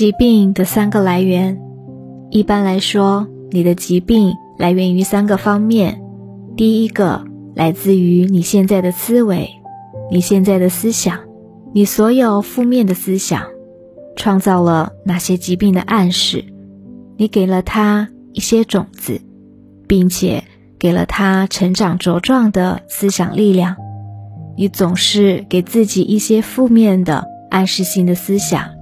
疾病的三个来源，一般来说，你的疾病来源于三个方面。第一个来自于你现在的思维，你现在的思想，你所有负面的思想，创造了那些疾病的暗示。你给了他一些种子，并且给了他成长茁壮的思想力量。你总是给自己一些负面的暗示性的思想。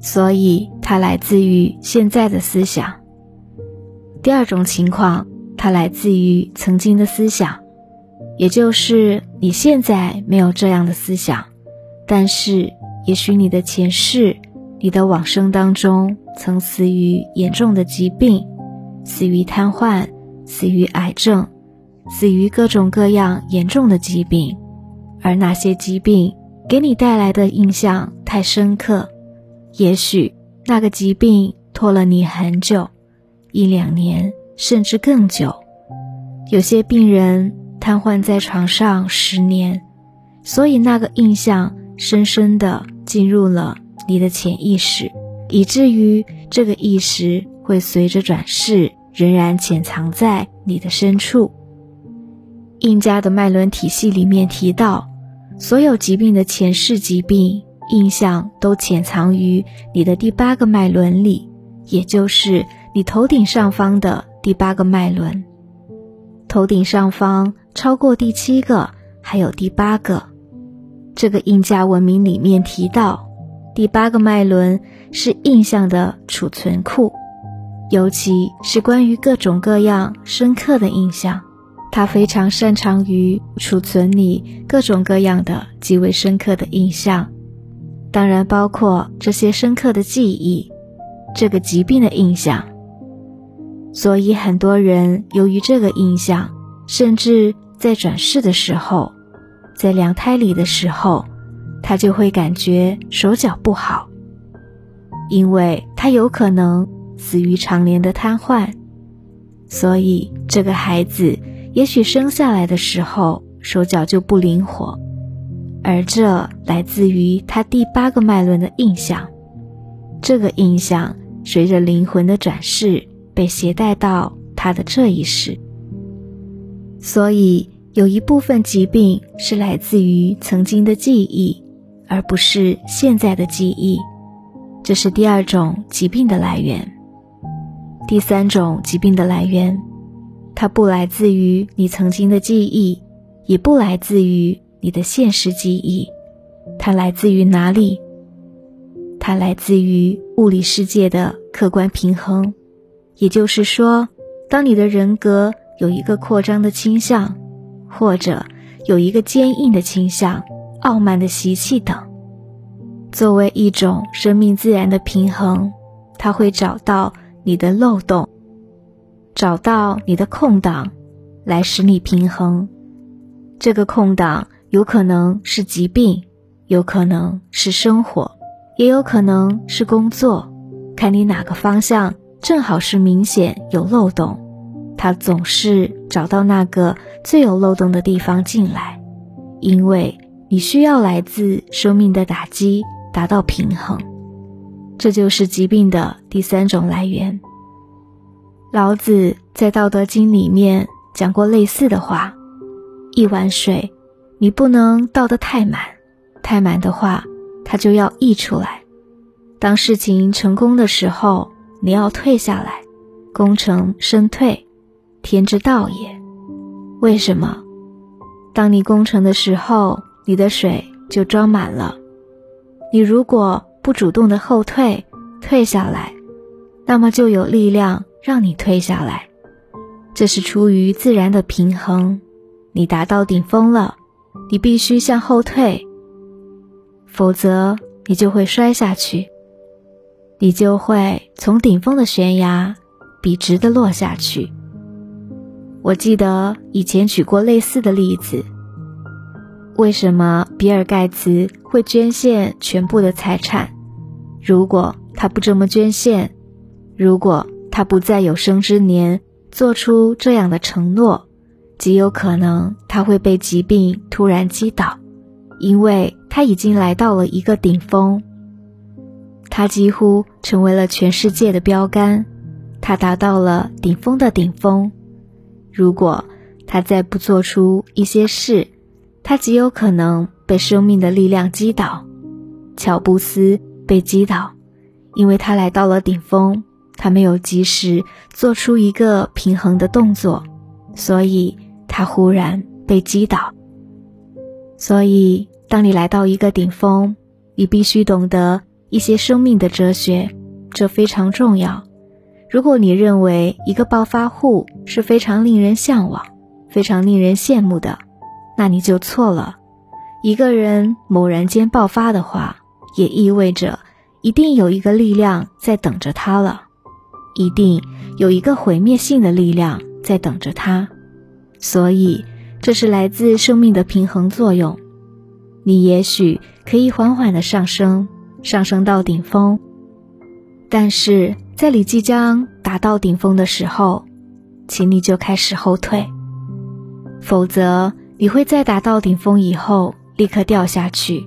所以，它来自于现在的思想。第二种情况，它来自于曾经的思想，也就是你现在没有这样的思想，但是也许你的前世、你的往生当中曾死于严重的疾病，死于瘫痪，死于癌症，死于各种各样严重的疾病，而那些疾病给你带来的印象太深刻。也许那个疾病拖了你很久，一两年甚至更久。有些病人瘫痪在床上十年，所以那个印象深深的进入了你的潜意识，以至于这个意识会随着转世，仍然潜藏在你的深处。印加的脉轮体系里面提到，所有疾病的前世疾病。印象都潜藏于你的第八个脉轮里，也就是你头顶上方的第八个脉轮。头顶上方超过第七个，还有第八个。这个印加文明里面提到，第八个脉轮是印象的储存库，尤其是关于各种各样深刻的印象，它非常擅长于储存你各种各样的极为深刻的印象。当然包括这些深刻的记忆，这个疾病的印象。所以很多人由于这个印象，甚至在转世的时候，在娘胎里的时候，他就会感觉手脚不好，因为他有可能死于常年的瘫痪。所以这个孩子也许生下来的时候手脚就不灵活。而这来自于他第八个脉轮的印象，这个印象随着灵魂的转世被携带到他的这一世。所以有一部分疾病是来自于曾经的记忆，而不是现在的记忆。这是第二种疾病的来源。第三种疾病的来源，它不来自于你曾经的记忆，也不来自于。你的现实记忆，它来自于哪里？它来自于物理世界的客观平衡。也就是说，当你的人格有一个扩张的倾向，或者有一个坚硬的倾向、傲慢的习气等，作为一种生命自然的平衡，它会找到你的漏洞，找到你的空档，来使你平衡。这个空档。有可能是疾病，有可能是生活，也有可能是工作，看你哪个方向正好是明显有漏洞，他总是找到那个最有漏洞的地方进来，因为你需要来自生命的打击达到平衡，这就是疾病的第三种来源。老子在《道德经》里面讲过类似的话：一碗水。你不能倒得太满，太满的话，它就要溢出来。当事情成功的时候，你要退下来，功成身退，天之道也。为什么？当你功成的时候，你的水就装满了。你如果不主动的后退，退下来，那么就有力量让你退下来。这是出于自然的平衡。你达到顶峰了。你必须向后退，否则你就会摔下去，你就会从顶峰的悬崖笔直的落下去。我记得以前举过类似的例子。为什么比尔盖茨会捐献全部的财产？如果他不这么捐献，如果他不在有生之年做出这样的承诺？极有可能他会被疾病突然击倒，因为他已经来到了一个顶峰。他几乎成为了全世界的标杆，他达到了顶峰的顶峰。如果他再不做出一些事，他极有可能被生命的力量击倒。乔布斯被击倒，因为他来到了顶峰，他没有及时做出一个平衡的动作，所以他忽然被击倒。所以，当你来到一个顶峰，你必须懂得一些生命的哲学，这非常重要。如果你认为一个暴发户是非常令人向往、非常令人羡慕的，那你就错了。一个人猛然间爆发的话，也意味着一定有一个力量在等着他了，一定有一个毁灭性的力量在等着他，所以这是来自生命的平衡作用。你也许可以缓缓的上升，上升到顶峰，但是在你即将达到顶峰的时候，请你就开始后退，否则你会在达到顶峰以后立刻掉下去，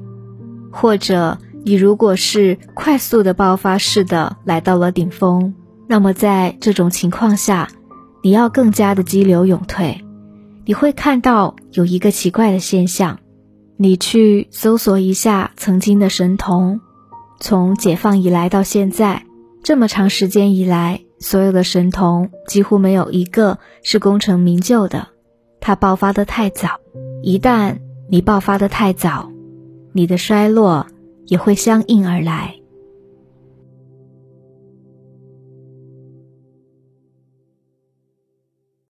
或者。你如果是快速的爆发式的来到了顶峰，那么在这种情况下，你要更加的激流勇退。你会看到有一个奇怪的现象，你去搜索一下曾经的神童，从解放以来到现在这么长时间以来，所有的神童几乎没有一个是功成名就的。他爆发的太早，一旦你爆发的太早，你的衰落。也会相应而来。